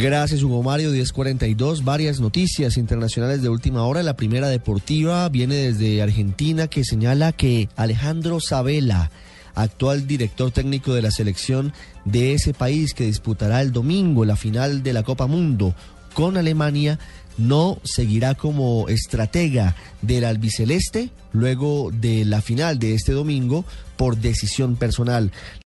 Gracias, Hugo Mario. 1042. Varias noticias internacionales de última hora. La primera deportiva viene desde Argentina que señala que Alejandro Sabela, actual director técnico de la selección de ese país que disputará el domingo la final de la Copa Mundo con Alemania, no seguirá como estratega del albiceleste luego de la final de este domingo por decisión personal.